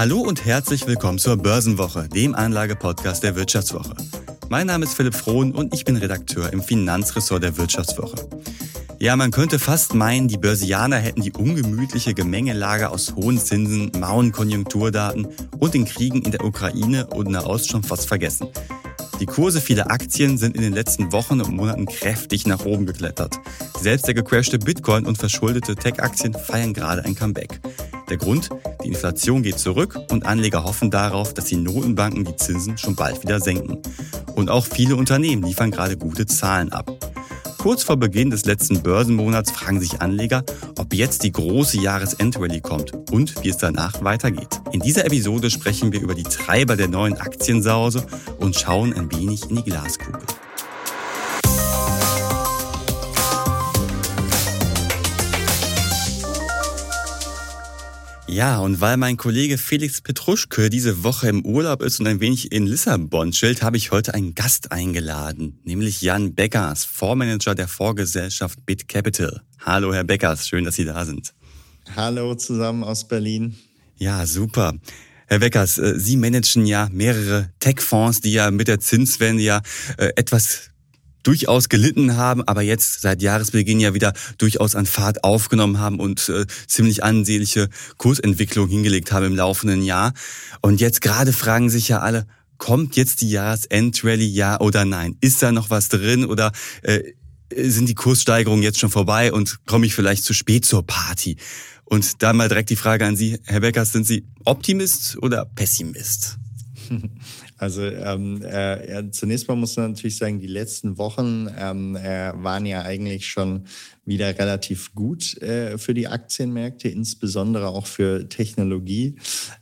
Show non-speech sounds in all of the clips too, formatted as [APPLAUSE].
Hallo und herzlich willkommen zur Börsenwoche, dem Anlagepodcast der Wirtschaftswoche. Mein Name ist Philipp Frohn und ich bin Redakteur im Finanzressort der Wirtschaftswoche. Ja, man könnte fast meinen, die Börsianer hätten die ungemütliche Gemengelage aus hohen Zinsen, mauen Konjunkturdaten und den Kriegen in der Ukraine und Nahost schon fast vergessen. Die Kurse vieler Aktien sind in den letzten Wochen und Monaten kräftig nach oben geklettert. Selbst der gecrashte Bitcoin und verschuldete Tech-Aktien feiern gerade ein Comeback. Der Grund? Die Inflation geht zurück und Anleger hoffen darauf, dass die Notenbanken die Zinsen schon bald wieder senken. Und auch viele Unternehmen liefern gerade gute Zahlen ab. Kurz vor Beginn des letzten Börsenmonats fragen sich Anleger, ob jetzt die große Jahresendrallye kommt und wie es danach weitergeht. In dieser Episode sprechen wir über die Treiber der neuen Aktiensause und schauen ein wenig in die Glaskugel. Ja, und weil mein Kollege Felix Petruschke diese Woche im Urlaub ist und ein wenig in Lissabon chillt, habe ich heute einen Gast eingeladen, nämlich Jan Beckers, Fondsmanager der Vorgesellschaft Bit Capital. Hallo, Herr Beckers, schön, dass Sie da sind. Hallo zusammen aus Berlin. Ja, super. Herr Beckers, äh, Sie managen ja mehrere Tech-Fonds, die ja mit der Zinswende ja äh, etwas durchaus gelitten haben, aber jetzt seit Jahresbeginn ja wieder durchaus an Fahrt aufgenommen haben und äh, ziemlich ansehnliche Kursentwicklung hingelegt haben im laufenden Jahr. Und jetzt gerade fragen sich ja alle, kommt jetzt die Jahresendrallye, ja oder nein? Ist da noch was drin oder äh, sind die Kurssteigerungen jetzt schon vorbei und komme ich vielleicht zu spät zur Party? Und da mal direkt die Frage an Sie, Herr Beckers, sind Sie Optimist oder Pessimist? [LAUGHS] Also ähm, äh, zunächst mal muss man natürlich sagen, die letzten Wochen ähm, äh, waren ja eigentlich schon wieder relativ gut äh, für die Aktienmärkte, insbesondere auch für Technologie.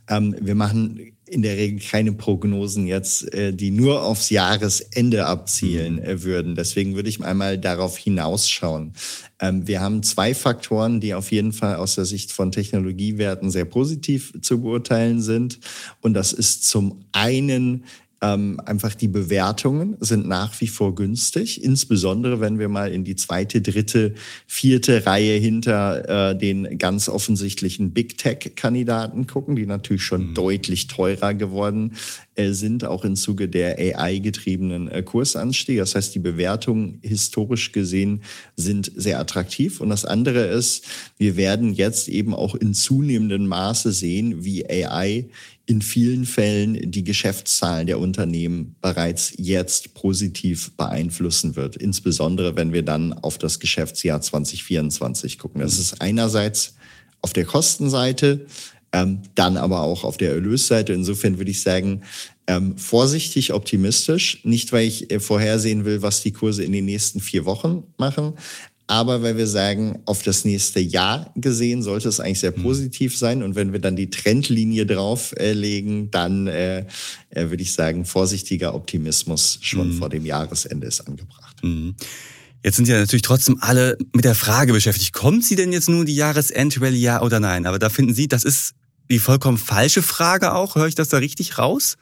Ähm, wir machen in der Regel keine Prognosen jetzt, äh, die nur aufs Jahresende abzielen mhm. äh, würden. Deswegen würde ich einmal darauf hinausschauen. Ähm, wir haben zwei Faktoren, die auf jeden Fall aus der Sicht von Technologiewerten sehr positiv zu beurteilen sind. Und das ist zum einen ähm, einfach die Bewertungen sind nach wie vor günstig, insbesondere wenn wir mal in die zweite, dritte, vierte Reihe hinter äh, den ganz offensichtlichen Big Tech-Kandidaten gucken, die natürlich schon mhm. deutlich teurer geworden äh, sind, auch im Zuge der AI-getriebenen äh, Kursanstiege. Das heißt, die Bewertungen historisch gesehen sind sehr attraktiv. Und das andere ist, wir werden jetzt eben auch in zunehmendem Maße sehen, wie AI in vielen Fällen die Geschäftszahlen der Unternehmen bereits jetzt positiv beeinflussen wird. Insbesondere wenn wir dann auf das Geschäftsjahr 2024 gucken. Das ist einerseits auf der Kostenseite, ähm, dann aber auch auf der Erlösseite. Insofern würde ich sagen, ähm, vorsichtig optimistisch. Nicht, weil ich äh, vorhersehen will, was die Kurse in den nächsten vier Wochen machen, aber weil wir sagen, auf das nächste Jahr gesehen sollte es eigentlich sehr mhm. positiv sein. Und wenn wir dann die Trendlinie drauflegen, äh, dann äh, äh, würde ich sagen, vorsichtiger Optimismus schon mhm. vor dem Jahresende ist angebracht. Mhm. Jetzt sind ja natürlich trotzdem alle mit der Frage beschäftigt, kommt sie denn jetzt nun die Jahresendrallye, ja oder nein? Aber da finden Sie, das ist die vollkommen falsche Frage auch. Höre ich das da richtig raus?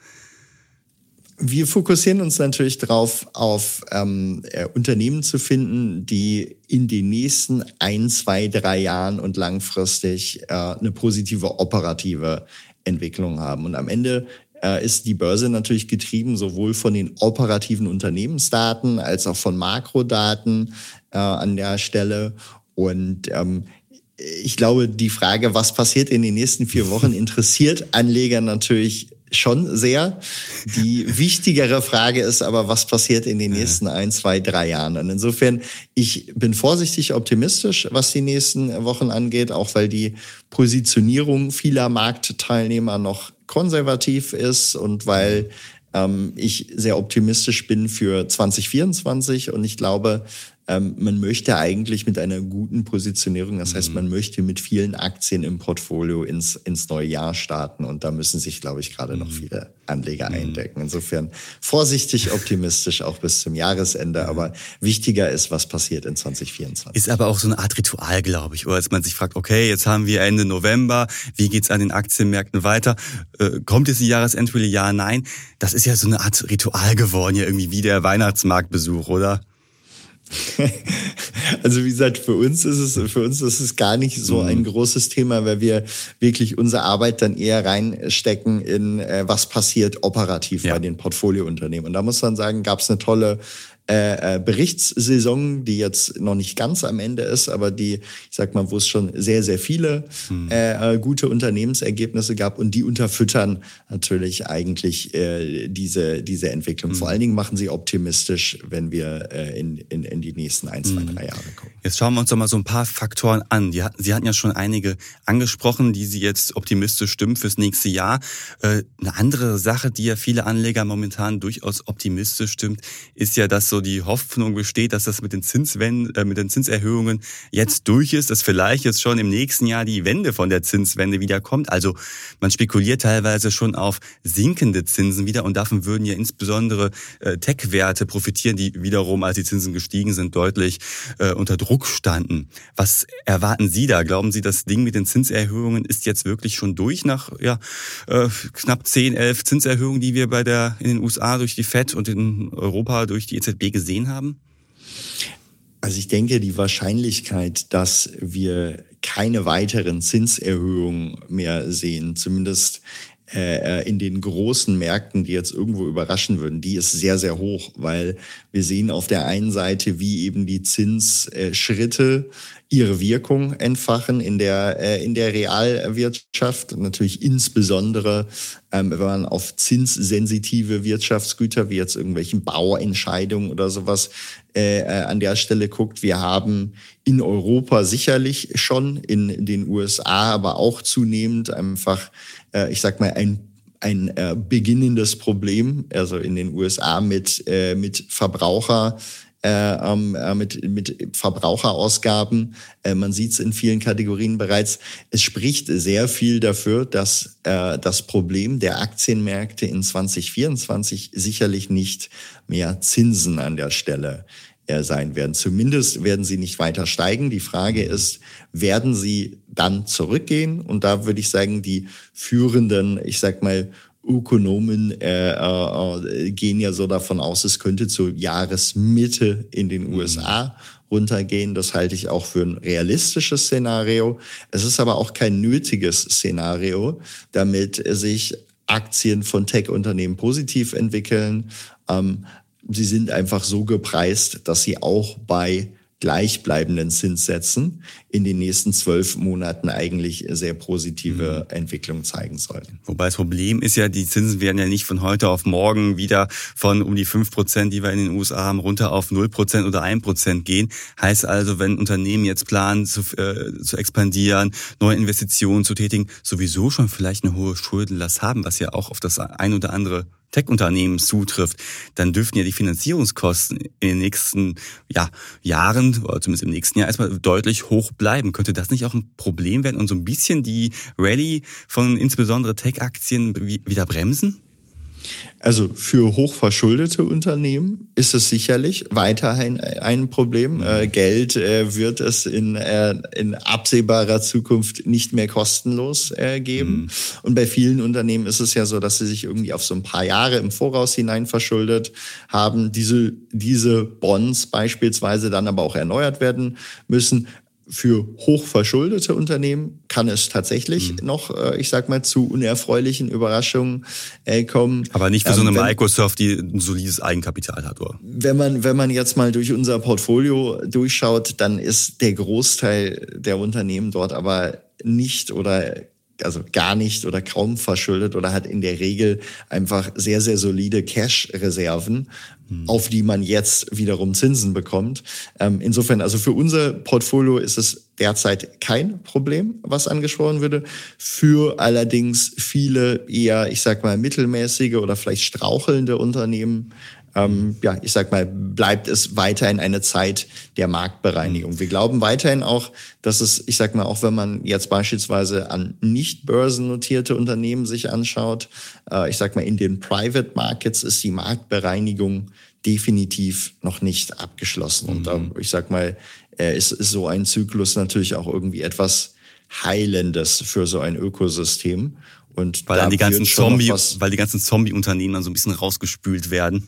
Wir fokussieren uns natürlich darauf, auf ähm, äh, Unternehmen zu finden, die in den nächsten ein, zwei, drei Jahren und langfristig äh, eine positive operative Entwicklung haben. Und am Ende äh, ist die Börse natürlich getrieben sowohl von den operativen Unternehmensdaten als auch von Makrodaten äh, an der Stelle. Und ähm, ich glaube, die Frage, was passiert in den nächsten vier Wochen, [LAUGHS] interessiert Anleger natürlich schon sehr. Die [LAUGHS] wichtigere Frage ist aber, was passiert in den nächsten ein, zwei, drei Jahren? Und insofern, ich bin vorsichtig optimistisch, was die nächsten Wochen angeht, auch weil die Positionierung vieler Marktteilnehmer noch konservativ ist und weil ähm, ich sehr optimistisch bin für 2024 und ich glaube, ähm, man möchte eigentlich mit einer guten Positionierung, das heißt, mhm. man möchte mit vielen Aktien im Portfolio ins, ins neue Jahr starten und da müssen sich, glaube ich, gerade noch mhm. viele Anleger mhm. eindecken. Insofern vorsichtig optimistisch auch bis zum Jahresende, aber wichtiger ist, was passiert in 2024. Ist aber auch so eine Art Ritual, glaube ich, oder dass man sich fragt, okay, jetzt haben wir Ende November, wie geht's an den Aktienmärkten weiter? Äh, kommt jetzt die Jahresendrallye? Ja, nein. Das ist ja so eine Art Ritual geworden, ja irgendwie wie der Weihnachtsmarktbesuch, oder? [LAUGHS] Also wie gesagt, für uns ist es, für uns ist es gar nicht so ein mhm. großes Thema, weil wir wirklich unsere Arbeit dann eher reinstecken in, äh, was passiert operativ ja. bei den Portfoliounternehmen. Und da muss man sagen, gab es eine tolle äh, äh, Berichtssaison, die jetzt noch nicht ganz am Ende ist, aber die, ich sag mal, wo es schon sehr, sehr viele hm. äh, äh, gute Unternehmensergebnisse gab und die unterfüttern natürlich eigentlich äh, diese, diese Entwicklung. Hm. Vor allen Dingen machen sie optimistisch, wenn wir äh, in, in, in die nächsten ein, zwei, hm. drei Jahre kommen. Jetzt schauen wir uns doch mal so ein paar Faktoren an. Die, Sie hatten ja schon einige angesprochen, die Sie jetzt optimistisch stimmen fürs nächste Jahr. Äh, eine andere Sache, die ja viele Anleger momentan durchaus optimistisch stimmt, ist ja, dass so so die Hoffnung besteht, dass das mit den Zinswenden, äh, mit den Zinserhöhungen jetzt durch ist, dass vielleicht jetzt schon im nächsten Jahr die Wende von der Zinswende wieder kommt. Also man spekuliert teilweise schon auf sinkende Zinsen wieder und davon würden ja insbesondere äh, Tech-Werte profitieren, die wiederum, als die Zinsen gestiegen sind, deutlich äh, unter Druck standen. Was erwarten Sie da? Glauben Sie, das Ding mit den Zinserhöhungen ist jetzt wirklich schon durch nach ja, äh, knapp 10, 11 Zinserhöhungen, die wir bei der in den USA durch die Fed und in Europa durch die EZB gesehen haben? Also ich denke, die Wahrscheinlichkeit, dass wir keine weiteren Zinserhöhungen mehr sehen, zumindest äh, in den großen Märkten, die jetzt irgendwo überraschen würden, die ist sehr, sehr hoch, weil wir sehen auf der einen Seite, wie eben die Zinsschritte ihre Wirkung entfachen in der, äh, in der Realwirtschaft. Natürlich insbesondere, ähm, wenn man auf zinssensitive Wirtschaftsgüter wie jetzt irgendwelchen Bauentscheidungen oder sowas äh, äh, an der Stelle guckt. Wir haben in Europa sicherlich schon, in den USA aber auch zunehmend einfach äh, ich sag mal, ein ein äh, beginnendes Problem, also in den USA mit, äh, mit Verbraucher, äh, ähm, äh, mit, mit Verbraucherausgaben. Äh, man sieht es in vielen Kategorien bereits. Es spricht sehr viel dafür, dass äh, das Problem der Aktienmärkte in 2024 sicherlich nicht mehr Zinsen an der Stelle äh, sein werden. Zumindest werden sie nicht weiter steigen. Die Frage ist, werden sie dann zurückgehen? Und da würde ich sagen, die führenden, ich sag mal, Ökonomen äh, äh, gehen ja so davon aus, es könnte zur Jahresmitte in den USA runtergehen. Das halte ich auch für ein realistisches Szenario. Es ist aber auch kein nötiges Szenario, damit sich Aktien von Tech-Unternehmen positiv entwickeln. Ähm, sie sind einfach so gepreist, dass sie auch bei gleichbleibenden Zinssätzen in den nächsten zwölf Monaten eigentlich sehr positive mhm. Entwicklung zeigen sollten. Wobei das Problem ist ja, die Zinsen werden ja nicht von heute auf morgen wieder von um die fünf Prozent, die wir in den USA haben, runter auf null Prozent oder ein Prozent gehen. Heißt also, wenn Unternehmen jetzt planen zu, äh, zu expandieren, neue Investitionen zu tätigen, sowieso schon vielleicht eine hohe Schuldenlast haben, was ja auch auf das ein oder andere Tech-Unternehmen zutrifft, dann dürften ja die Finanzierungskosten in den nächsten ja, Jahren, oder zumindest im nächsten Jahr erstmal deutlich hoch bleiben. Könnte das nicht auch ein Problem werden und so ein bisschen die Rallye von insbesondere Tech-Aktien wieder bremsen? Also für hochverschuldete Unternehmen ist es sicherlich weiterhin ein Problem. Mhm. Äh, Geld äh, wird es in, äh, in absehbarer Zukunft nicht mehr kostenlos äh, geben. Mhm. Und bei vielen Unternehmen ist es ja so, dass sie sich irgendwie auf so ein paar Jahre im Voraus hinein verschuldet haben. Diese, diese Bonds beispielsweise dann aber auch erneuert werden müssen für hochverschuldete Unternehmen kann es tatsächlich mhm. noch, äh, ich sag mal, zu unerfreulichen Überraschungen äh, kommen. Aber nicht für so eine ähm, wenn, Microsoft, die ein solides Eigenkapital hat, oder? Wenn man, wenn man jetzt mal durch unser Portfolio durchschaut, dann ist der Großteil der Unternehmen dort aber nicht oder also gar nicht oder kaum verschuldet oder hat in der Regel einfach sehr, sehr solide Cash-Reserven. Auf die man jetzt wiederum Zinsen bekommt. Ähm, insofern, also für unser Portfolio ist es derzeit kein Problem, was angesprochen würde. Für allerdings viele eher, ich sag mal, mittelmäßige oder vielleicht strauchelnde Unternehmen ähm, ja, ich sag mal, bleibt es weiterhin eine Zeit der Marktbereinigung. Wir glauben weiterhin auch, dass es, ich sag mal, auch wenn man jetzt beispielsweise an nicht börsennotierte Unternehmen sich anschaut, äh, ich sag mal, in den Private Markets ist die Marktbereinigung definitiv noch nicht abgeschlossen. Und ähm, ich sag mal, äh, ist, ist so ein Zyklus natürlich auch irgendwie etwas Heilendes für so ein Ökosystem. Und weil dann die ganzen Zombie, weil die ganzen Zombie-Unternehmen dann so ein bisschen rausgespült werden.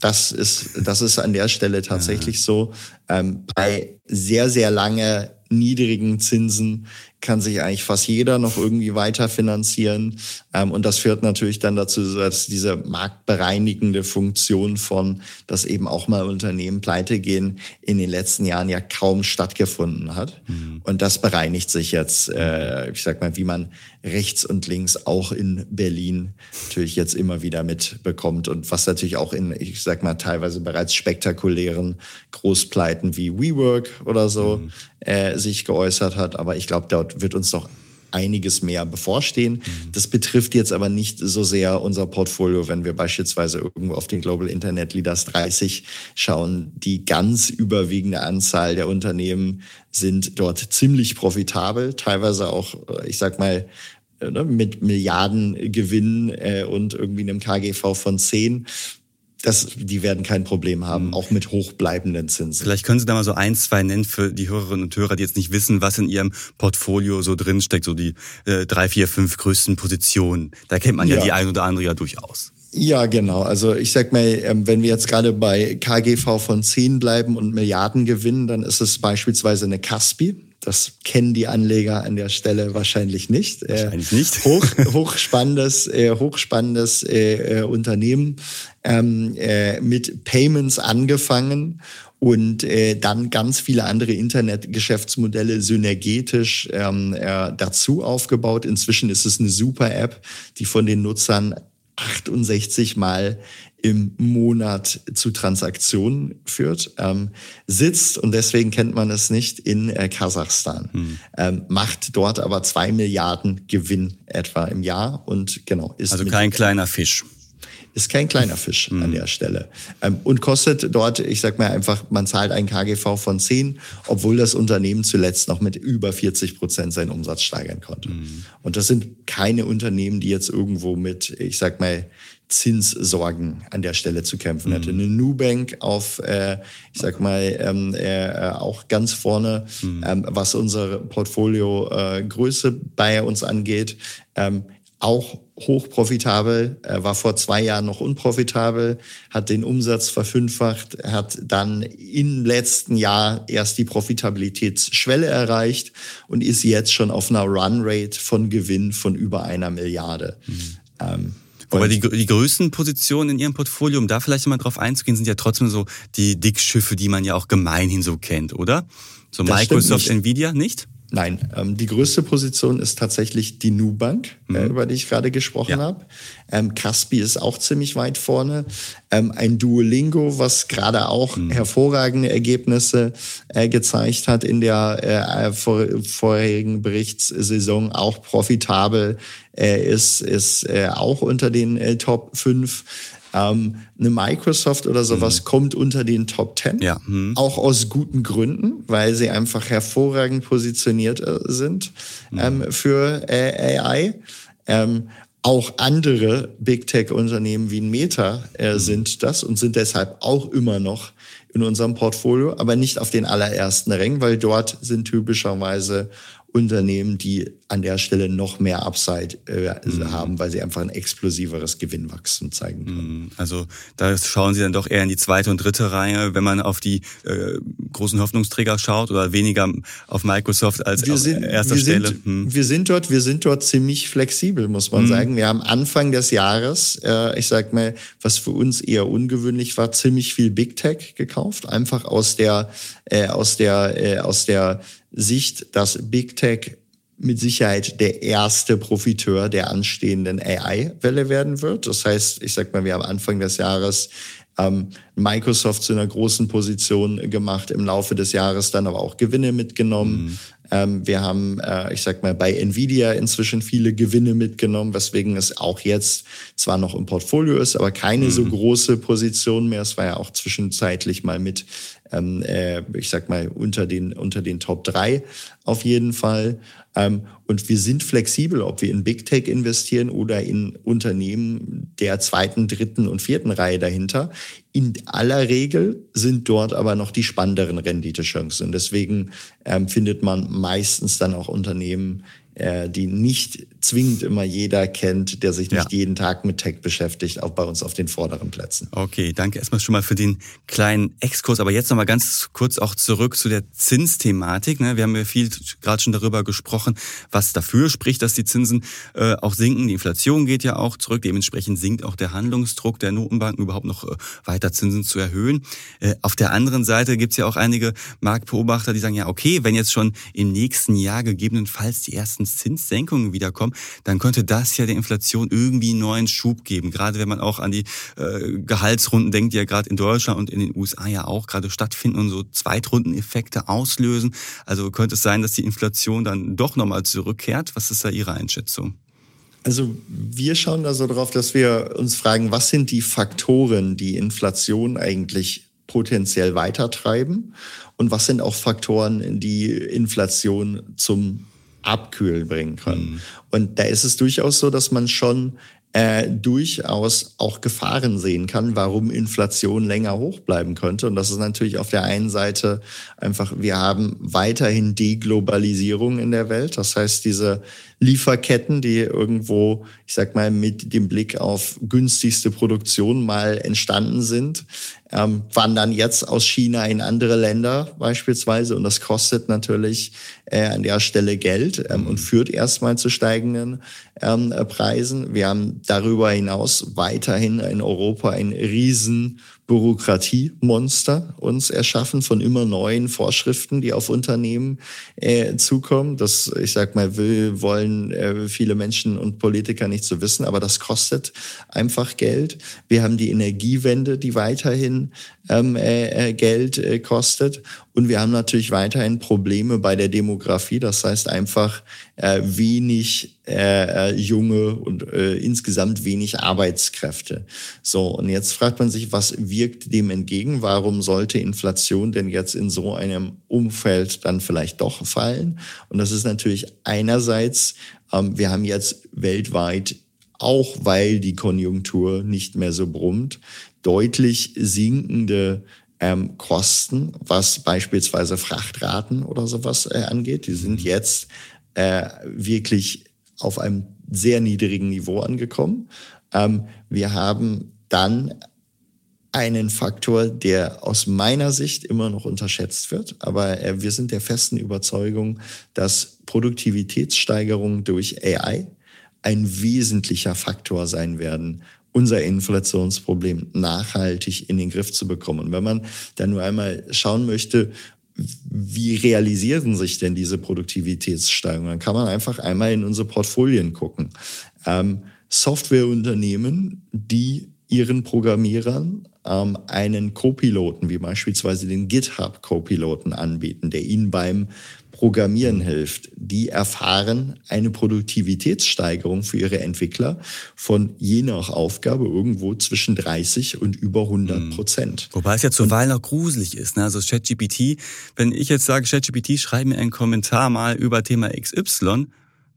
Das ist, das ist an der Stelle tatsächlich ja. so. Ähm, bei sehr, sehr lange niedrigen Zinsen kann sich eigentlich fast jeder noch irgendwie weiter finanzieren. Ähm, und das führt natürlich dann dazu, dass diese marktbereinigende Funktion von, dass eben auch mal Unternehmen pleite gehen, in den letzten Jahren ja kaum stattgefunden hat. Mhm. Und das bereinigt sich jetzt, äh, ich sag mal, wie man rechts und links auch in Berlin natürlich jetzt immer wieder mitbekommt und was natürlich auch in, ich sag mal, teilweise bereits spektakulären Großpleiten wie WeWork oder so mhm. äh, sich geäußert hat. Aber ich glaube, dort wird uns noch einiges mehr bevorstehen. Mhm. Das betrifft jetzt aber nicht so sehr unser Portfolio, wenn wir beispielsweise irgendwo auf den Global Internet Leaders 30 schauen. Die ganz überwiegende Anzahl der Unternehmen sind dort ziemlich profitabel, teilweise auch, ich sag mal, ne, mit Milliarden Gewinnen äh, und irgendwie einem KGV von 10 das, die werden kein Problem haben, mhm. auch mit hochbleibenden Zinsen. Vielleicht können Sie da mal so ein, zwei nennen für die Hörerinnen und Hörer, die jetzt nicht wissen, was in ihrem Portfolio so drinsteckt, so die äh, drei, vier, fünf größten Positionen. Da kennt man ja, ja die ein oder andere ja durchaus. Ja, genau. Also ich sag mal, ähm, wenn wir jetzt gerade bei KGV von 10 bleiben und Milliarden gewinnen, dann ist es beispielsweise eine Caspi. Das kennen die Anleger an der Stelle wahrscheinlich nicht. Äh, wahrscheinlich nicht. [LAUGHS] Hoch, hochspannendes, äh, hochspannendes äh, äh, Unternehmen ähm, äh, mit Payments angefangen und äh, dann ganz viele andere Internetgeschäftsmodelle synergetisch ähm, äh, dazu aufgebaut. Inzwischen ist es eine super App, die von den Nutzern 68 Mal im Monat zu Transaktionen führt, ähm, sitzt und deswegen kennt man es nicht in äh, Kasachstan, hm. ähm, macht dort aber zwei Milliarden Gewinn etwa im Jahr und genau ist also kein kleiner Fisch ist kein kleiner Fisch mhm. an der Stelle. Ähm, und kostet dort, ich sag mal einfach, man zahlt ein KGV von 10, obwohl das Unternehmen zuletzt noch mit über 40 Prozent seinen Umsatz steigern konnte. Mhm. Und das sind keine Unternehmen, die jetzt irgendwo mit, ich sag mal, Zinssorgen an der Stelle zu kämpfen hätte. Mhm. Eine Nubank auf, äh, ich sag mal, ähm, äh, auch ganz vorne, mhm. ähm, was unsere Portfolio-Größe äh, bei uns angeht. Ähm, auch hochprofitabel, er war vor zwei Jahren noch unprofitabel, hat den Umsatz verfünffacht, hat dann im letzten Jahr erst die Profitabilitätsschwelle erreicht und ist jetzt schon auf einer Runrate von Gewinn von über einer Milliarde. Mhm. Ähm, aber die, die größten Positionen in Ihrem Portfolio, um da vielleicht mal drauf einzugehen, sind ja trotzdem so die Dickschiffe, die man ja auch gemeinhin so kennt, oder? So das Microsoft, Nvidia, nicht? Nein, ähm, die größte Position ist tatsächlich die Nubank, äh, mhm. äh, über die ich gerade gesprochen ja. habe. Ähm, Caspi ist auch ziemlich weit vorne. Ähm, ein Duolingo, was gerade auch mhm. hervorragende Ergebnisse äh, gezeigt hat in der äh, vor, vorherigen Berichtssaison, auch profitabel äh, ist, ist äh, auch unter den äh, Top 5. Ähm, eine Microsoft oder sowas mhm. kommt unter den Top 10. Ja. Mhm. Auch aus guten Gründen, weil sie einfach hervorragend positioniert äh, sind mhm. ähm, für äh, AI. Ähm, auch andere Big Tech-Unternehmen wie ein Meta äh, mhm. sind das und sind deshalb auch immer noch in unserem Portfolio, aber nicht auf den allerersten Rängen, weil dort sind typischerweise Unternehmen, die an der Stelle noch mehr Upside äh, mhm. haben, weil sie einfach ein explosiveres Gewinnwachstum zeigen können. Mhm. Also da schauen Sie dann doch eher in die zweite und dritte Reihe, wenn man auf die äh, großen Hoffnungsträger schaut oder weniger auf Microsoft als wir sind, auf erster wir Stelle. Sind, hm. Wir sind dort, wir sind dort ziemlich flexibel, muss man mhm. sagen. Wir haben Anfang des Jahres, äh, ich sag mal, was für uns eher ungewöhnlich war, ziemlich viel Big Tech gekauft, einfach aus der äh, aus der äh, aus der Sicht, dass Big Tech mit Sicherheit der erste Profiteur der anstehenden AI-Welle werden wird. Das heißt, ich sag mal, wir haben Anfang des Jahres ähm, Microsoft zu einer großen Position gemacht, im Laufe des Jahres dann aber auch Gewinne mitgenommen. Mhm. Ähm, wir haben, äh, ich sag mal, bei Nvidia inzwischen viele Gewinne mitgenommen, weswegen es auch jetzt zwar noch im Portfolio ist, aber keine mhm. so große Position mehr. Es war ja auch zwischenzeitlich mal mit, ähm, äh, ich sag mal, unter den, unter den Top drei auf jeden Fall. Ähm, und wir sind flexibel, ob wir in Big Tech investieren oder in Unternehmen der zweiten, dritten und vierten Reihe dahinter. In aller Regel sind dort aber noch die spannenderen Renditechancen. Deswegen ähm, findet man meistens dann auch Unternehmen, äh, die nicht zwingend immer jeder kennt, der sich nicht ja. jeden Tag mit Tech beschäftigt, auch bei uns auf den vorderen Plätzen. Okay, danke erstmal schon mal für den kleinen Exkurs. Aber jetzt nochmal ganz kurz auch zurück zu der Zinsthematik. Ne? Wir haben ja viel gerade schon darüber gesprochen, was dafür spricht, dass die Zinsen äh, auch sinken. Die Inflation geht ja auch zurück. Dementsprechend sinkt auch der Handlungsdruck der Notenbanken überhaupt noch äh, weiter Zinsen zu erhöhen. Auf der anderen Seite gibt es ja auch einige Marktbeobachter, die sagen, ja, okay, wenn jetzt schon im nächsten Jahr gegebenenfalls die ersten Zinssenkungen wiederkommen, dann könnte das ja der Inflation irgendwie einen neuen Schub geben. Gerade wenn man auch an die äh, Gehaltsrunden denkt, die ja gerade in Deutschland und in den USA ja auch gerade stattfinden und so Zweitrundeneffekte auslösen. Also könnte es sein, dass die Inflation dann doch nochmal zurückkehrt. Was ist da Ihre Einschätzung? Also wir schauen da so drauf, dass wir uns fragen, was sind die Faktoren, die Inflation eigentlich potenziell weitertreiben und was sind auch Faktoren, die Inflation zum Abkühlen bringen können. Mhm. Und da ist es durchaus so, dass man schon äh, durchaus auch Gefahren sehen kann, warum Inflation länger hoch bleiben könnte. Und das ist natürlich auf der einen Seite einfach, wir haben weiterhin Deglobalisierung in der Welt. Das heißt, diese Lieferketten, die irgendwo, ich sag mal, mit dem Blick auf günstigste Produktion mal entstanden sind, ähm, wandern jetzt aus China in andere Länder beispielsweise. Und das kostet natürlich äh, an der Stelle Geld ähm, und führt erstmal zu steigenden ähm, Preisen. Wir haben darüber hinaus weiterhin in Europa ein riesen Bürokratiemonster uns erschaffen von immer neuen Vorschriften, die auf Unternehmen äh, zukommen. Das, ich sag mal, will, wollen äh, viele Menschen und Politiker nicht so wissen, aber das kostet einfach Geld. Wir haben die Energiewende, die weiterhin ähm, äh, äh Geld äh, kostet. Und wir haben natürlich weiterhin Probleme bei der Demografie. Das heißt einfach äh, wenig äh, äh, junge und äh, insgesamt wenig Arbeitskräfte. So, und jetzt fragt man sich, was wirkt dem entgegen? Warum sollte Inflation denn jetzt in so einem Umfeld dann vielleicht doch fallen? Und das ist natürlich einerseits, ähm, wir haben jetzt weltweit auch weil die Konjunktur nicht mehr so brummt, deutlich sinkende ähm, Kosten, was beispielsweise Frachtraten oder sowas äh, angeht. Die sind mhm. jetzt äh, wirklich auf einem sehr niedrigen Niveau angekommen. Ähm, wir haben dann einen Faktor, der aus meiner Sicht immer noch unterschätzt wird. Aber äh, wir sind der festen Überzeugung, dass Produktivitätssteigerung durch AI ein wesentlicher Faktor sein werden, unser Inflationsproblem nachhaltig in den Griff zu bekommen. Und wenn man dann nur einmal schauen möchte, wie realisieren sich denn diese Produktivitätssteigerungen? Dann kann man einfach einmal in unsere Portfolien gucken. Ähm, Softwareunternehmen, die ihren Programmierern ähm, einen Co-Piloten, wie beispielsweise den GitHub Co-Piloten anbieten, der ihnen beim Programmieren hilft, die erfahren eine Produktivitätssteigerung für ihre Entwickler von je nach Aufgabe irgendwo zwischen 30 und über 100 Prozent. Wobei es ja zuweilen noch gruselig ist. Ne? Also ChatGPT, wenn ich jetzt sage, ChatGPT, schreib mir einen Kommentar mal über Thema XY,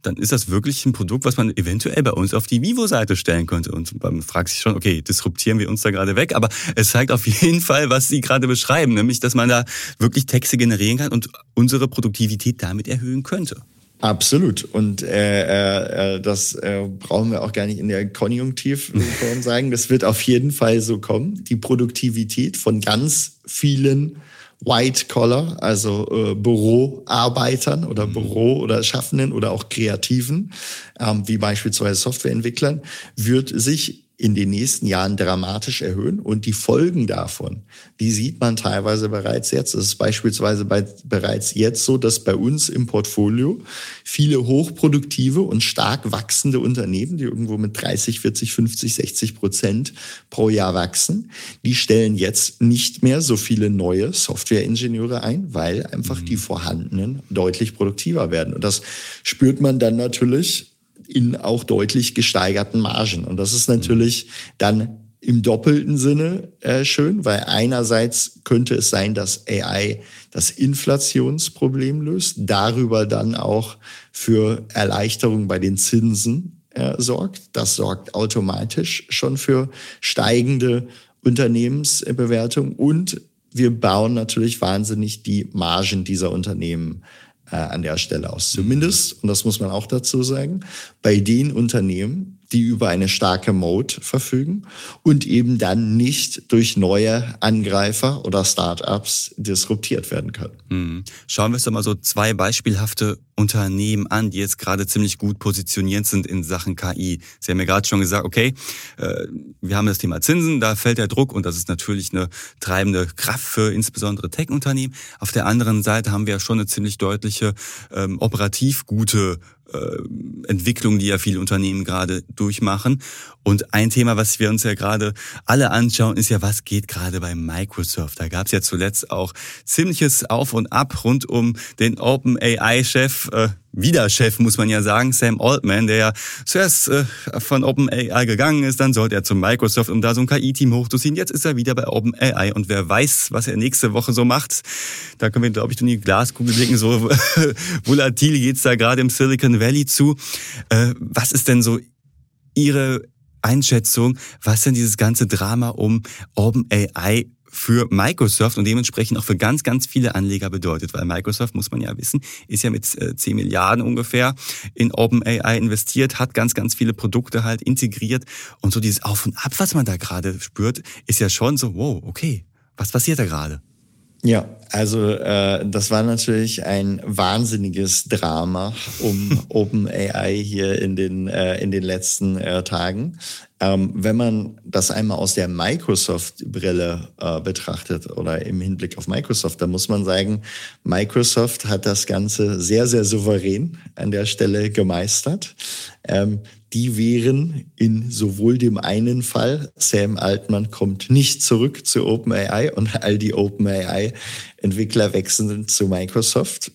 dann ist das wirklich ein Produkt, was man eventuell bei uns auf die Vivo-Seite stellen könnte. Und man fragt sich schon, okay, disruptieren wir uns da gerade weg? Aber es zeigt auf jeden Fall, was Sie gerade beschreiben, nämlich, dass man da wirklich Texte generieren kann und unsere Produktivität damit erhöhen könnte. Absolut. Und äh, äh, äh das äh, brauchen wir auch gar nicht in der Konjunktiv [LAUGHS] sagen. Das wird auf jeden Fall so kommen. Die Produktivität von ganz vielen White Collar, also äh, Büroarbeitern oder mhm. Büro- oder Schaffenden oder auch Kreativen, ähm, wie beispielsweise Softwareentwicklern, wird sich in den nächsten Jahren dramatisch erhöhen. Und die Folgen davon, die sieht man teilweise bereits jetzt. Es ist beispielsweise bei, bereits jetzt so, dass bei uns im Portfolio viele hochproduktive und stark wachsende Unternehmen, die irgendwo mit 30, 40, 50, 60 Prozent pro Jahr wachsen, die stellen jetzt nicht mehr so viele neue Softwareingenieure ein, weil einfach mhm. die vorhandenen deutlich produktiver werden. Und das spürt man dann natürlich in auch deutlich gesteigerten Margen. Und das ist natürlich dann im doppelten Sinne äh, schön, weil einerseits könnte es sein, dass AI das Inflationsproblem löst, darüber dann auch für Erleichterung bei den Zinsen äh, sorgt. Das sorgt automatisch schon für steigende Unternehmensbewertung und wir bauen natürlich wahnsinnig die Margen dieser Unternehmen an der Stelle aus. Zumindest, und das muss man auch dazu sagen, bei den Unternehmen, die über eine starke Mode verfügen und eben dann nicht durch neue Angreifer oder Startups disruptiert werden können. Mhm. Schauen wir uns doch mal so zwei beispielhafte Unternehmen an, die jetzt gerade ziemlich gut positioniert sind in Sachen KI. Sie haben ja gerade schon gesagt, okay, äh, wir haben das Thema Zinsen, da fällt der Druck und das ist natürlich eine treibende Kraft für insbesondere Tech-Unternehmen. Auf der anderen Seite haben wir ja schon eine ziemlich deutliche ähm, operativ gute äh, Entwicklung, die ja viele Unternehmen gerade durchmachen. Und ein Thema, was wir uns ja gerade alle anschauen, ist ja, was geht gerade bei Microsoft. Da gab es ja zuletzt auch ziemliches Auf und Ab rund um den OpenAI-Chef, äh, wieder Chef, muss man ja sagen, Sam Altman, der ja zuerst äh, von OpenAI gegangen ist, dann sollte er zu Microsoft, um da so ein KI-Team hochzuziehen. Jetzt ist er wieder bei OpenAI und wer weiß, was er nächste Woche so macht. Da können wir, glaube ich, in die Glaskugel blicken. So [LAUGHS] volatil geht's da gerade im Silicon Valley zu. Äh, was ist denn so Ihre Einschätzung, was denn dieses ganze Drama um OpenAI für Microsoft und dementsprechend auch für ganz, ganz viele Anleger bedeutet, weil Microsoft, muss man ja wissen, ist ja mit 10 äh, Milliarden ungefähr in OpenAI investiert, hat ganz, ganz viele Produkte halt integriert und so dieses Auf und Ab, was man da gerade spürt, ist ja schon so, wow, okay, was passiert da gerade? Ja, also äh, das war natürlich ein wahnsinniges Drama um [LAUGHS] OpenAI hier in den äh, in den letzten äh, Tagen. Ähm, wenn man das einmal aus der Microsoft-Brille äh, betrachtet oder im Hinblick auf Microsoft, dann muss man sagen, Microsoft hat das Ganze sehr sehr souverän an der Stelle gemeistert. Ähm, die wären in sowohl dem einen Fall, Sam Altman kommt nicht zurück zu OpenAI und all die OpenAI-Entwickler wechseln zu Microsoft.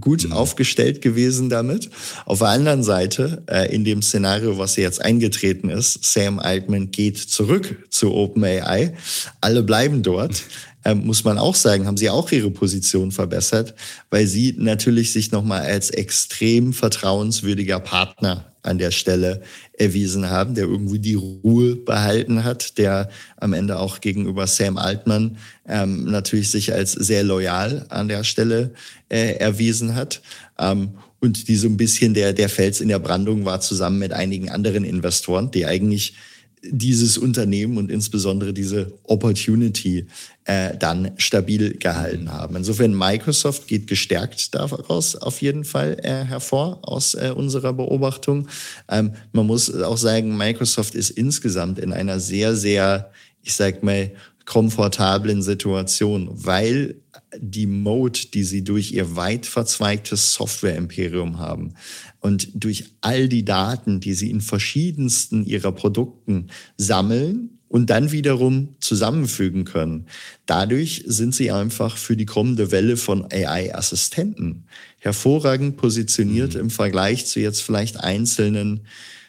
Gut mhm. aufgestellt gewesen damit. Auf der anderen Seite, äh, in dem Szenario, was jetzt eingetreten ist, Sam Altman geht zurück zu OpenAI. Alle bleiben dort. Ähm, muss man auch sagen, haben sie auch ihre Position verbessert, weil sie natürlich sich nochmal als extrem vertrauenswürdiger Partner an der Stelle erwiesen haben, der irgendwie die Ruhe behalten hat, der am Ende auch gegenüber Sam Altman ähm, natürlich sich als sehr loyal an der Stelle äh, erwiesen hat. Ähm, und die so ein bisschen der, der Fels in der Brandung war zusammen mit einigen anderen Investoren, die eigentlich dieses Unternehmen und insbesondere diese Opportunity äh, dann stabil gehalten haben. Insofern Microsoft geht gestärkt daraus auf jeden Fall äh, hervor aus äh, unserer Beobachtung. Ähm, man muss auch sagen, Microsoft ist insgesamt in einer sehr, sehr, ich sag mal, komfortablen Situation, weil die Mode, die sie durch ihr weit verzweigtes Software-Imperium haben und durch all die Daten, die sie in verschiedensten ihrer Produkten sammeln und dann wiederum zusammenfügen können. Dadurch sind sie einfach für die kommende Welle von AI-Assistenten hervorragend positioniert mhm. im Vergleich zu jetzt vielleicht einzelnen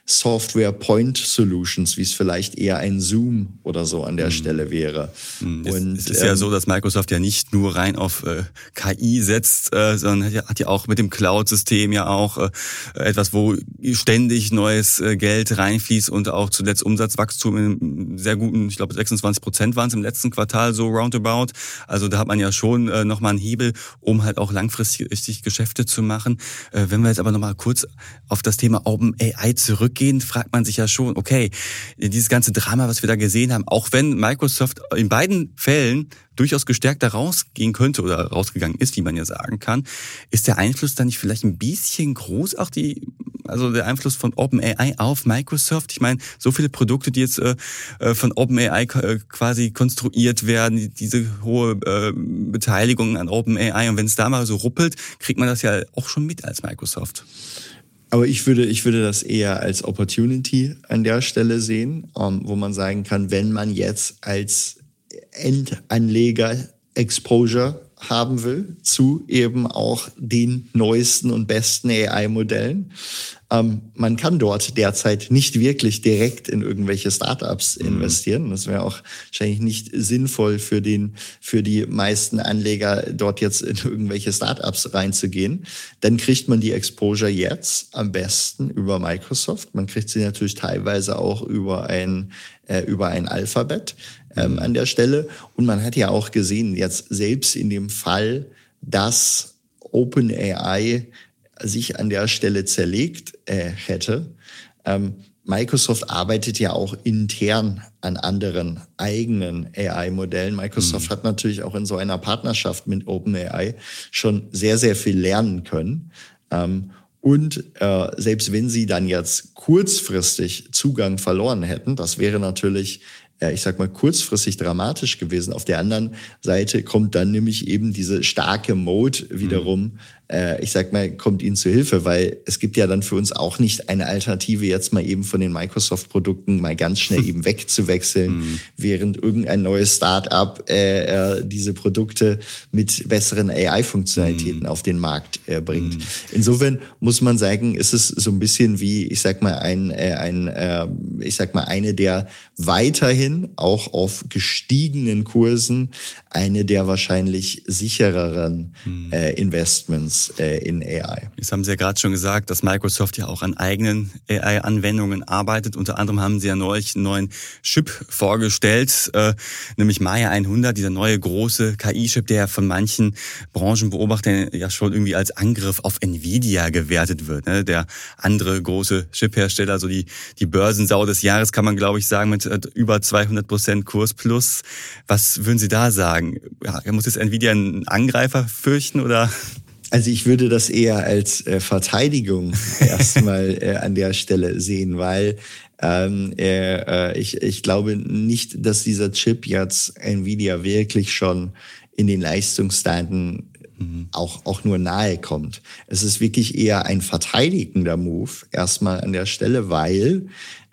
Software Point Solutions, wie es vielleicht eher ein Zoom oder so an der mhm. Stelle wäre. Mhm. Und, es, ist ähm, ja so, dass Microsoft ja nicht nur rein auf äh, KI setzt, äh, sondern hat ja, hat ja auch mit dem Cloud-System ja auch äh, etwas, wo ständig neues äh, Geld reinfließt und auch zuletzt Umsatzwachstum in sehr guten, ich glaube 26 Prozent waren es im letzten Quartal so roundabout. Also da hat man ja schon äh, nochmal einen Hebel, um halt auch langfristig Geschäfte zu machen. Äh, wenn wir jetzt aber nochmal kurz auf das Thema Open AI zurückgehen, zurückgehend fragt man sich ja schon, okay, dieses ganze Drama, was wir da gesehen haben, auch wenn Microsoft in beiden Fällen durchaus gestärkt da rausgehen könnte oder rausgegangen ist, wie man ja sagen kann, ist der Einfluss dann nicht vielleicht ein bisschen groß, auch die also der Einfluss von OpenAI auf Microsoft? Ich meine, so viele Produkte, die jetzt äh, äh von OpenAI äh, quasi konstruiert werden, diese hohe äh, Beteiligung an OpenAI. Und wenn es da mal so ruppelt, kriegt man das ja auch schon mit als Microsoft. Aber ich würde, ich würde das eher als Opportunity an der Stelle sehen, ähm, wo man sagen kann, wenn man jetzt als Endanleger Exposure haben will zu eben auch den neuesten und besten AI-Modellen. Ähm, man kann dort derzeit nicht wirklich direkt in irgendwelche Startups mhm. investieren. Das wäre auch wahrscheinlich nicht sinnvoll für den, für die meisten Anleger, dort jetzt in irgendwelche Startups reinzugehen. Dann kriegt man die Exposure jetzt am besten über Microsoft. Man kriegt sie natürlich teilweise auch über ein, äh, über ein Alphabet ähm, an der Stelle. Und man hat ja auch gesehen, jetzt selbst in dem Fall, dass OpenAI sich an der Stelle zerlegt äh, hätte, ähm, Microsoft arbeitet ja auch intern an anderen eigenen AI-Modellen. Microsoft mhm. hat natürlich auch in so einer Partnerschaft mit OpenAI schon sehr, sehr viel lernen können. Ähm, und äh, selbst wenn sie dann jetzt kurzfristig Zugang verloren hätten, das wäre natürlich äh, ich sag mal, kurzfristig dramatisch gewesen. Auf der anderen Seite kommt dann nämlich eben diese starke Mode wiederum mhm äh, ich sag mal, kommt ihnen zu Hilfe, weil es gibt ja dann für uns auch nicht eine Alternative, jetzt mal eben von den Microsoft-Produkten mal ganz schnell [LAUGHS] eben wegzuwechseln, mhm. während irgendein neues Start-up äh, äh, diese Produkte mit besseren AI-Funktionalitäten mhm. auf den Markt äh, bringt. Mhm. Insofern muss man sagen, ist es so ein bisschen wie, ich sag mal, ein, äh, ein äh, ich sag mal, eine der weiterhin auch auf gestiegenen Kursen eine der wahrscheinlich sichereren mhm. äh, Investments äh, in AI. Jetzt haben Sie ja gerade schon gesagt, dass Microsoft ja auch an eigenen AI-Anwendungen arbeitet. Unter anderem haben Sie ja neulich einen neuen Chip vorgestellt, äh, nämlich Maya 100, dieser neue große KI-Chip, der von manchen Branchenbeobachtern ja schon irgendwie als Angriff auf Nvidia gewertet wird. Ne? Der andere große Chip-Hersteller, so die, die Börsensau des Jahres, kann man glaube ich sagen, mit äh, über 200 Prozent Kurs plus. Was würden Sie da sagen? Ja, muss jetzt Nvidia einen Angreifer fürchten oder? Also ich würde das eher als äh, Verteidigung [LAUGHS] erstmal äh, an der Stelle sehen, weil ähm, äh, ich, ich glaube nicht, dass dieser Chip jetzt Nvidia wirklich schon in den Leistungsdaten mhm. auch, auch nur nahe kommt. Es ist wirklich eher ein verteidigender Move erstmal an der Stelle, weil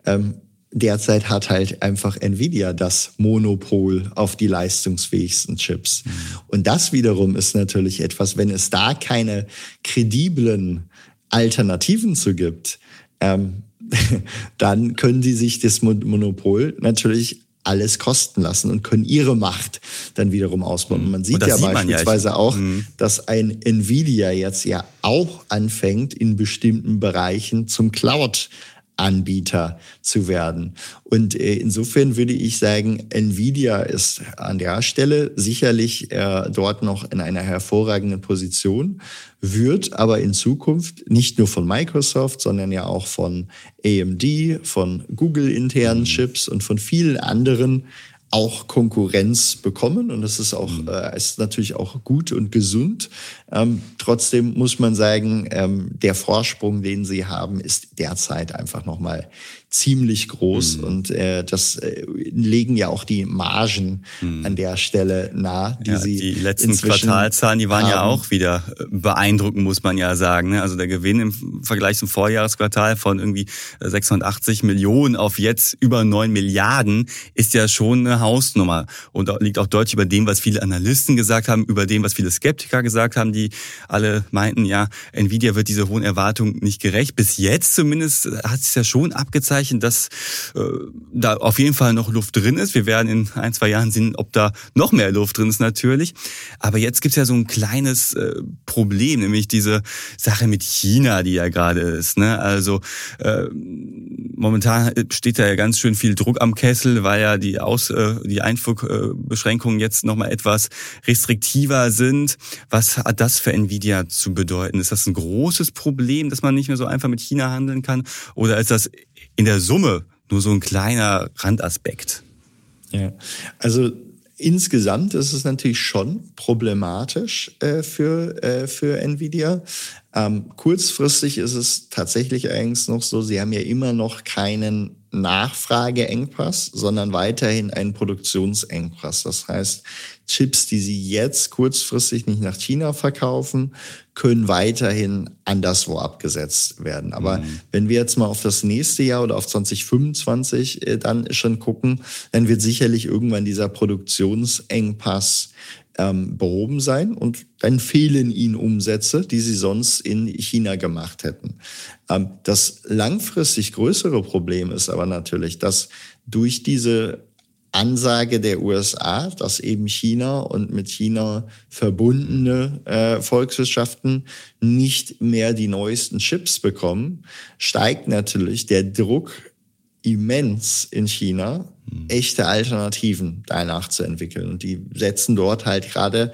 ähm, derzeit hat halt einfach Nvidia das Monopol auf die leistungsfähigsten Chips. Mhm. Und das wiederum ist natürlich etwas, wenn es da keine krediblen Alternativen zu gibt, ähm, [LAUGHS] dann können sie sich das Monopol natürlich alles kosten lassen und können ihre Macht dann wiederum ausbauen. Und man sieht ja sieht beispielsweise ja. auch, mhm. dass ein Nvidia jetzt ja auch anfängt, in bestimmten Bereichen zum Cloud Anbieter zu werden. Und äh, insofern würde ich sagen, Nvidia ist an der Stelle sicherlich äh, dort noch in einer hervorragenden Position, wird aber in Zukunft nicht nur von Microsoft, sondern ja auch von AMD, von Google internen mhm. Chips und von vielen anderen auch Konkurrenz bekommen und das ist auch mhm. äh, ist natürlich auch gut und gesund. Ähm, trotzdem muss man sagen, ähm, der Vorsprung, den sie haben, ist derzeit einfach noch mal ziemlich groß mhm. und äh, das äh, legen ja auch die Margen mhm. an der Stelle nah, die ja, sie die letzten Quartalzahlen, die waren haben. ja auch wieder äh, beeindruckend, muss man ja sagen. Ne? Also der Gewinn im Vergleich zum Vorjahresquartal von irgendwie 680 Millionen auf jetzt über 9 Milliarden ist ja schon eine Hausnummer und liegt auch deutlich über dem, was viele Analysten gesagt haben, über dem, was viele Skeptiker gesagt haben, die alle meinten, ja, Nvidia wird diese hohen Erwartungen nicht gerecht. Bis jetzt zumindest hat es ja schon abgezeichnet Anzeichen, dass äh, da auf jeden Fall noch Luft drin ist. Wir werden in ein, zwei Jahren sehen, ob da noch mehr Luft drin ist natürlich. Aber jetzt gibt's ja so ein kleines äh, Problem, nämlich diese Sache mit China, die ja gerade ist. Ne? Also äh, momentan steht da ja ganz schön viel Druck am Kessel, weil ja die, Aus, äh, die Einfuhrbeschränkungen jetzt nochmal etwas restriktiver sind. Was hat das für Nvidia zu bedeuten? Ist das ein großes Problem, dass man nicht mehr so einfach mit China handeln kann? Oder ist das in der Summe nur so ein kleiner Randaspekt. Ja, also insgesamt ist es natürlich schon problematisch äh, für, äh, für Nvidia. Ähm, kurzfristig ist es tatsächlich eigentlich noch so, sie haben ja immer noch keinen Nachfrageengpass, sondern weiterhin einen Produktionsengpass. Das heißt, Chips, die sie jetzt kurzfristig nicht nach China verkaufen, können weiterhin anderswo abgesetzt werden. Aber mhm. wenn wir jetzt mal auf das nächste Jahr oder auf 2025 äh, dann schon gucken, dann wird sicherlich irgendwann dieser Produktionsengpass ähm, behoben sein und dann fehlen ihnen Umsätze, die sie sonst in China gemacht hätten. Ähm, das langfristig größere Problem ist aber natürlich, dass durch diese Ansage der USA, dass eben China und mit China verbundene äh, Volkswirtschaften nicht mehr die neuesten Chips bekommen, steigt natürlich der Druck immens in China, mhm. echte Alternativen danach zu entwickeln. Und die setzen dort halt gerade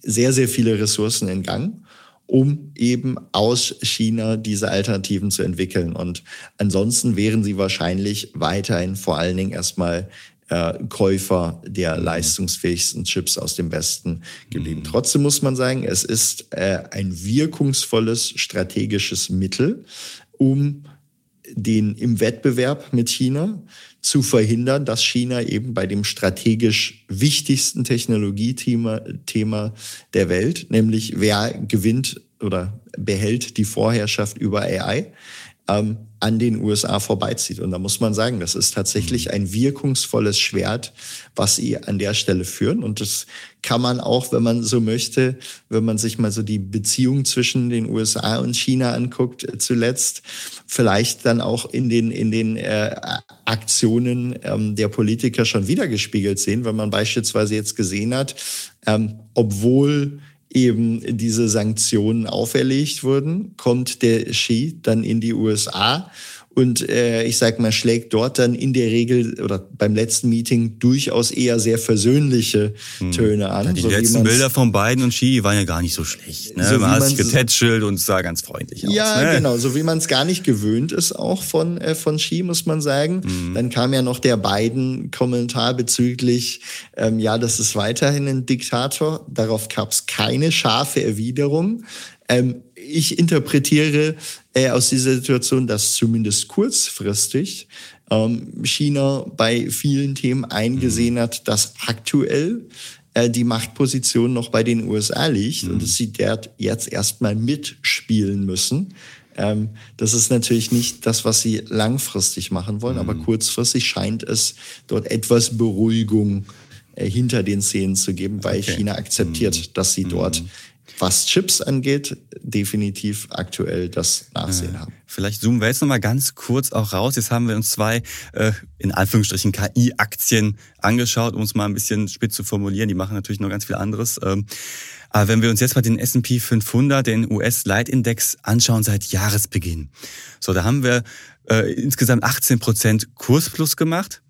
sehr, sehr viele Ressourcen in Gang, um eben aus China diese Alternativen zu entwickeln. Und ansonsten wären sie wahrscheinlich weiterhin vor allen Dingen erstmal äh, Käufer der mhm. leistungsfähigsten Chips aus dem Westen geblieben. Mhm. Trotzdem muss man sagen, es ist äh, ein wirkungsvolles strategisches Mittel, um den im Wettbewerb mit China zu verhindern, dass China eben bei dem strategisch wichtigsten Technologiethema Thema der Welt, nämlich wer gewinnt oder behält die Vorherrschaft über AI, ähm, an den USA vorbeizieht. Und da muss man sagen, das ist tatsächlich mhm. ein wirkungsvolles Schwert, was sie an der Stelle führen. Und das kann man auch, wenn man so möchte, wenn man sich mal so die Beziehung zwischen den USA und China anguckt, äh, zuletzt vielleicht dann auch in den, in den äh, Aktionen ähm, der Politiker schon wiedergespiegelt sehen, wenn man beispielsweise jetzt gesehen hat, ähm, obwohl eben diese Sanktionen auferlegt wurden, kommt der Xi dann in die USA und äh, ich sag mal, schlägt dort dann in der Regel oder beim letzten Meeting durchaus eher sehr versöhnliche hm. Töne an. Ja, die so letzten Bilder von beiden und Xi waren ja gar nicht so schlecht. Ne? So man hat sich getätschelt und sah ganz freundlich aus. Ja, ne? genau, so wie man es gar nicht gewöhnt ist, auch von, äh, von Xi, muss man sagen. Hm. Dann kam ja noch der beiden Kommentar bezüglich, ähm, ja, das ist weiterhin ein Diktator. Darauf gab es keine scharfe Erwiderung. Ähm, ich interpretiere äh, aus dieser Situation, dass zumindest kurzfristig ähm, China bei vielen Themen eingesehen mhm. hat, dass aktuell äh, die Machtposition noch bei den USA liegt mhm. und dass sie dort jetzt erstmal mitspielen müssen. Ähm, das ist natürlich nicht das, was sie langfristig machen wollen, mhm. aber kurzfristig scheint es dort etwas Beruhigung äh, hinter den Szenen zu geben, weil okay. China akzeptiert, mhm. dass sie dort mhm was Chips angeht, definitiv aktuell das Nachsehen haben. Vielleicht zoomen wir jetzt nochmal ganz kurz auch raus. Jetzt haben wir uns zwei, äh, in Anführungsstrichen, KI-Aktien angeschaut, um es mal ein bisschen spitz zu formulieren. Die machen natürlich noch ganz viel anderes. Ähm, aber wenn wir uns jetzt mal den S&P 500, den US-Leitindex anschauen seit Jahresbeginn. So, da haben wir äh, insgesamt 18 Prozent Kursplus gemacht.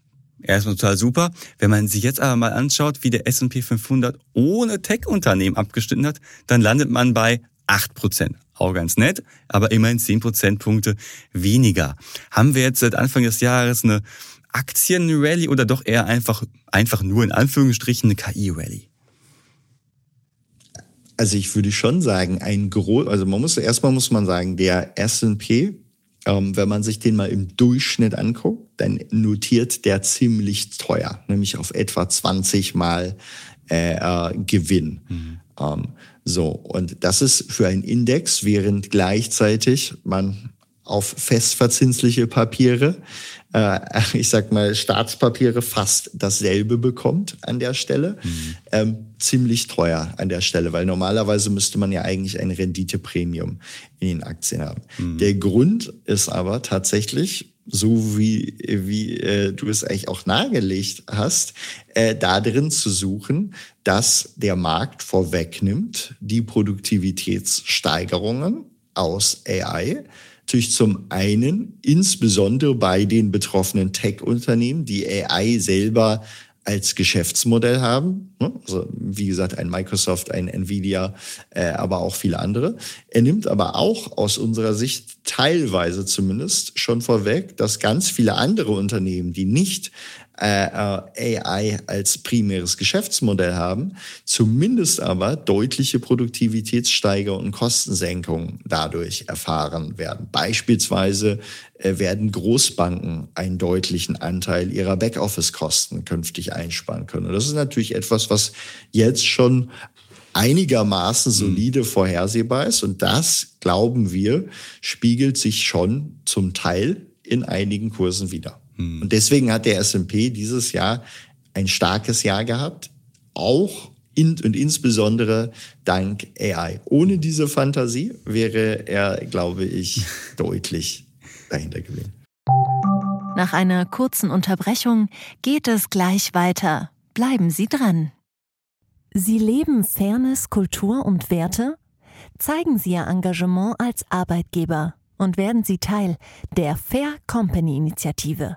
Erstmal total super. Wenn man sich jetzt aber mal anschaut, wie der S&P 500 ohne Tech-Unternehmen abgeschnitten hat, dann landet man bei 8 Prozent. Auch ganz nett, aber immerhin 10 Prozentpunkte weniger. Haben wir jetzt seit Anfang des Jahres eine Aktienrally oder doch eher einfach, einfach nur in Anführungsstrichen eine KI-Rally? Also ich würde schon sagen, ein groß, also man muss erstmal muss man sagen, der S&P ähm, wenn man sich den mal im Durchschnitt anguckt, dann notiert der ziemlich teuer, nämlich auf etwa 20 Mal äh, äh, Gewinn. Mhm. Ähm, so, und das ist für einen Index, während gleichzeitig man auf festverzinsliche Papiere, äh, [LAUGHS] ich sag mal Staatspapiere, fast dasselbe bekommt an der Stelle. Mhm. Ähm, ziemlich teuer an der Stelle, weil normalerweise müsste man ja eigentlich ein Renditepremium in den Aktien haben. Mhm. Der Grund ist aber tatsächlich, so wie, wie äh, du es eigentlich auch nahegelegt hast, äh, da drin zu suchen, dass der Markt vorwegnimmt die Produktivitätssteigerungen aus AI natürlich zum einen insbesondere bei den betroffenen Tech-Unternehmen, die AI selber als Geschäftsmodell haben. Ne? Also wie gesagt, ein Microsoft, ein Nvidia, äh, aber auch viele andere. Er nimmt aber auch aus unserer Sicht teilweise zumindest schon vorweg, dass ganz viele andere Unternehmen, die nicht AI als primäres Geschäftsmodell haben, zumindest aber deutliche Produktivitätssteiger und Kostensenkungen dadurch erfahren werden. Beispielsweise äh, werden Großbanken einen deutlichen Anteil ihrer Backoffice-Kosten künftig einsparen können. Und das ist natürlich etwas, was jetzt schon einigermaßen solide vorhersehbar ist. Und das, glauben wir, spiegelt sich schon zum Teil in einigen Kursen wieder. Mhm. Und deswegen hat der S&P dieses Jahr ein starkes Jahr gehabt, auch in, und insbesondere dank AI. Ohne diese Fantasie wäre er, glaube ich, [LAUGHS] deutlich dahinter geblieben. Nach einer kurzen Unterbrechung geht es gleich weiter. Bleiben Sie dran. Sie leben Fairness, Kultur und Werte? Zeigen Sie Ihr Engagement als Arbeitgeber und werden Sie Teil der Fair Company Initiative.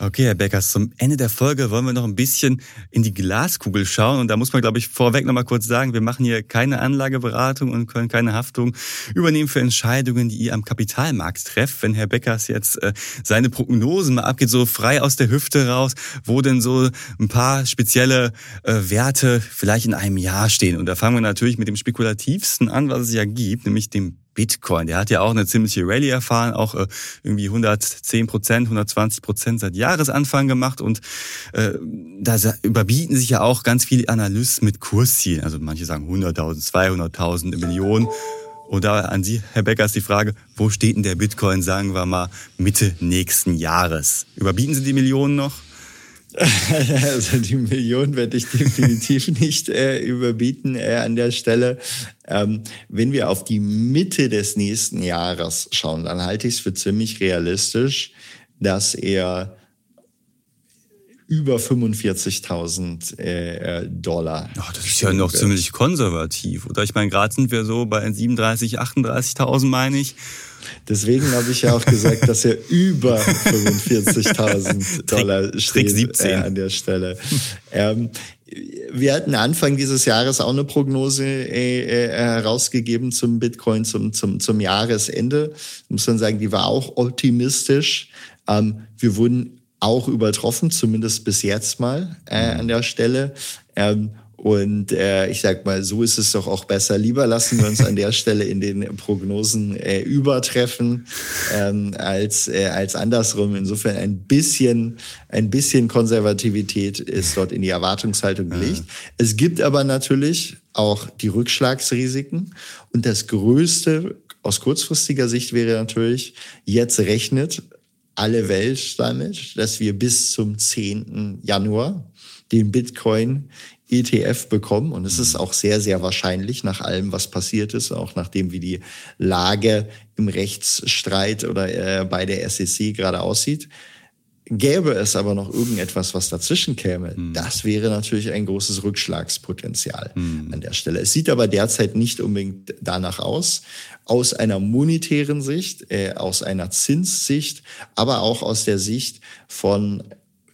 Okay, Herr Beckers, zum Ende der Folge wollen wir noch ein bisschen in die Glaskugel schauen. Und da muss man, glaube ich, vorweg noch mal kurz sagen, wir machen hier keine Anlageberatung und können keine Haftung übernehmen für Entscheidungen, die ihr am Kapitalmarkt trefft. Wenn Herr Beckers jetzt äh, seine Prognosen mal abgeht, so frei aus der Hüfte raus, wo denn so ein paar spezielle äh, Werte vielleicht in einem Jahr stehen. Und da fangen wir natürlich mit dem spekulativsten an, was es ja gibt, nämlich dem Bitcoin, der hat ja auch eine ziemliche Rallye erfahren, auch äh, irgendwie 110 Prozent, 120 Prozent seit Jahresanfang gemacht und äh, da überbieten sich ja auch ganz viele Analysten mit Kurszielen. Also manche sagen 100.000, 200.000, Millionen. Und da an Sie, Herr Becker, ist die Frage, wo steht denn der Bitcoin, sagen wir mal, Mitte nächsten Jahres? Überbieten Sie die Millionen noch? [LAUGHS] Also die Millionen werde ich definitiv [LAUGHS] nicht äh, überbieten äh, an der Stelle. Ähm, wenn wir auf die Mitte des nächsten Jahres schauen, dann halte ich es für ziemlich realistisch, dass er über 45.000 äh, Dollar. Ach, das ist ja noch wird. ziemlich konservativ, oder? Ich meine, gerade sind wir so bei 37.000, 38.000, meine ich. Deswegen habe ich ja auch gesagt, dass er [LAUGHS] über 45.000 Dollar steht äh, an der Stelle. Ähm, wir hatten Anfang dieses Jahres auch eine Prognose äh, äh, herausgegeben zum Bitcoin zum, zum, zum Jahresende. Muss man sagen, die war auch optimistisch. Ähm, wir wurden auch übertroffen, zumindest bis jetzt mal äh, an der Stelle. Ähm, und äh, ich sag mal, so ist es doch auch besser. Lieber lassen wir uns an der [LAUGHS] Stelle in den Prognosen äh, übertreffen ähm, als äh, als andersrum. Insofern ein bisschen ein bisschen Konservativität ist dort in die Erwartungshaltung gelegt. Ja. Es gibt aber natürlich auch die Rückschlagsrisiken und das Größte aus kurzfristiger Sicht wäre natürlich jetzt rechnet alle Welt damit, dass wir bis zum 10. Januar den Bitcoin ETF bekommen. Und es ist mhm. auch sehr, sehr wahrscheinlich nach allem, was passiert ist, auch nachdem wie die Lage im Rechtsstreit oder äh, bei der SEC gerade aussieht. Gäbe es aber noch irgendetwas, was dazwischen käme, mhm. das wäre natürlich ein großes Rückschlagspotenzial mhm. an der Stelle. Es sieht aber derzeit nicht unbedingt danach aus. Aus einer monetären Sicht, äh, aus einer Zinssicht, aber auch aus der Sicht von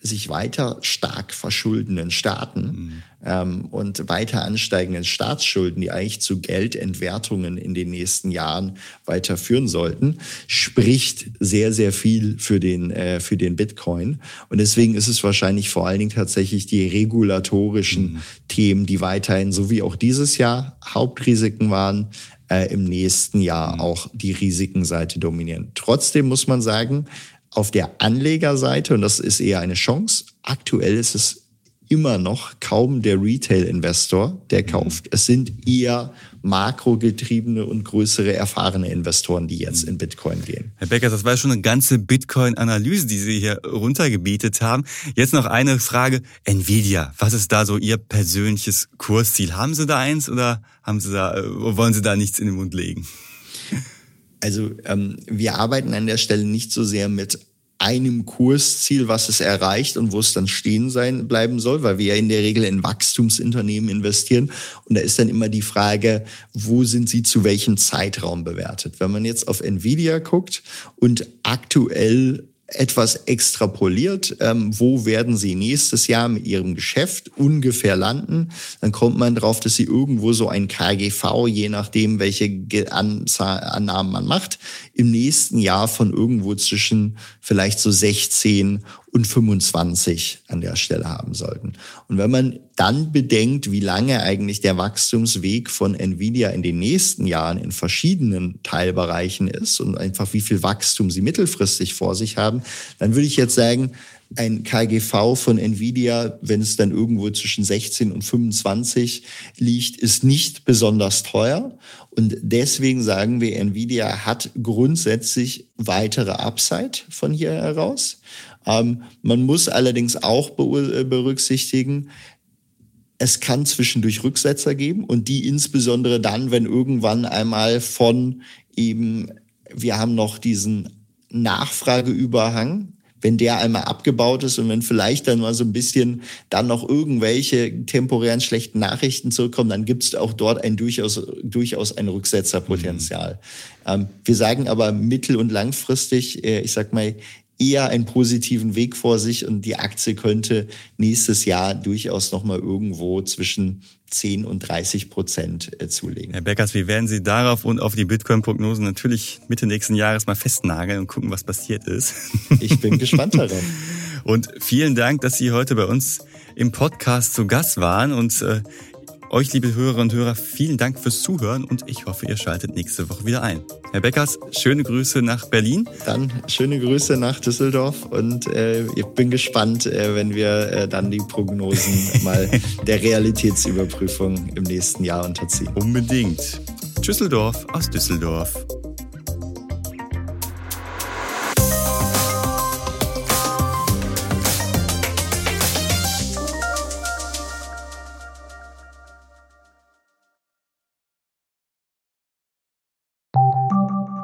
sich weiter stark verschuldenden Staaten mhm. ähm, und weiter ansteigenden Staatsschulden, die eigentlich zu Geldentwertungen in den nächsten Jahren weiter führen sollten, spricht sehr, sehr viel für den, äh, für den Bitcoin. Und deswegen ist es wahrscheinlich vor allen Dingen tatsächlich die regulatorischen mhm. Themen, die weiterhin, so wie auch dieses Jahr, Hauptrisiken waren, äh, im nächsten Jahr mhm. auch die Risikenseite dominieren. Trotzdem muss man sagen, auf der Anlegerseite, und das ist eher eine Chance, aktuell ist es immer noch kaum der Retail-Investor, der mhm. kauft. Es sind eher makrogetriebene und größere erfahrene Investoren, die jetzt mhm. in Bitcoin gehen. Herr Becker, das war schon eine ganze Bitcoin-Analyse, die Sie hier runtergebietet haben. Jetzt noch eine Frage. Nvidia, was ist da so Ihr persönliches Kursziel? Haben Sie da eins oder haben Sie da, äh, wollen Sie da nichts in den Mund legen? Also ähm, wir arbeiten an der Stelle nicht so sehr mit einem Kursziel, was es erreicht und wo es dann stehen sein bleiben soll, weil wir ja in der Regel in Wachstumsunternehmen investieren. Und da ist dann immer die Frage, wo sind sie zu welchem Zeitraum bewertet? Wenn man jetzt auf Nvidia guckt und aktuell etwas extrapoliert, ähm, wo werden sie nächstes Jahr mit ihrem Geschäft ungefähr landen, dann kommt man drauf, dass sie irgendwo so ein KGV, je nachdem, welche Anzahl, Annahmen man macht, im nächsten Jahr von irgendwo zwischen vielleicht so 16 und 25 an der Stelle haben sollten. Und wenn man dann bedenkt, wie lange eigentlich der Wachstumsweg von Nvidia in den nächsten Jahren in verschiedenen Teilbereichen ist und einfach wie viel Wachstum sie mittelfristig vor sich haben, dann würde ich jetzt sagen, ein KGV von Nvidia, wenn es dann irgendwo zwischen 16 und 25 liegt, ist nicht besonders teuer. Und deswegen sagen wir, Nvidia hat grundsätzlich weitere Upside von hier heraus. Ähm, man muss allerdings auch äh, berücksichtigen, es kann zwischendurch Rücksetzer geben und die insbesondere dann, wenn irgendwann einmal von eben, wir haben noch diesen Nachfrageüberhang, wenn der einmal abgebaut ist und wenn vielleicht dann mal so ein bisschen dann noch irgendwelche temporären schlechten Nachrichten zurückkommen, dann gibt es auch dort ein durchaus, durchaus ein Rücksetzerpotenzial. Mhm. Ähm, wir sagen aber mittel- und langfristig, äh, ich sag mal, eher einen positiven Weg vor sich und die Aktie könnte nächstes Jahr durchaus nochmal irgendwo zwischen 10 und 30 Prozent äh, zulegen. Herr Beckers, wie werden Sie darauf und auf die Bitcoin-Prognosen natürlich Mitte nächsten Jahres mal festnageln und gucken, was passiert ist? [LAUGHS] Ich bin gespannt darauf. Und vielen Dank, dass Sie heute bei uns im Podcast zu Gast waren und äh, euch, liebe Hörerinnen und Hörer, vielen Dank fürs Zuhören und ich hoffe, ihr schaltet nächste Woche wieder ein. Herr Beckers, schöne Grüße nach Berlin. Dann schöne Grüße nach Düsseldorf und äh, ich bin gespannt, äh, wenn wir äh, dann die Prognosen [LAUGHS] mal der Realitätsüberprüfung im nächsten Jahr unterziehen. Unbedingt. Düsseldorf aus Düsseldorf.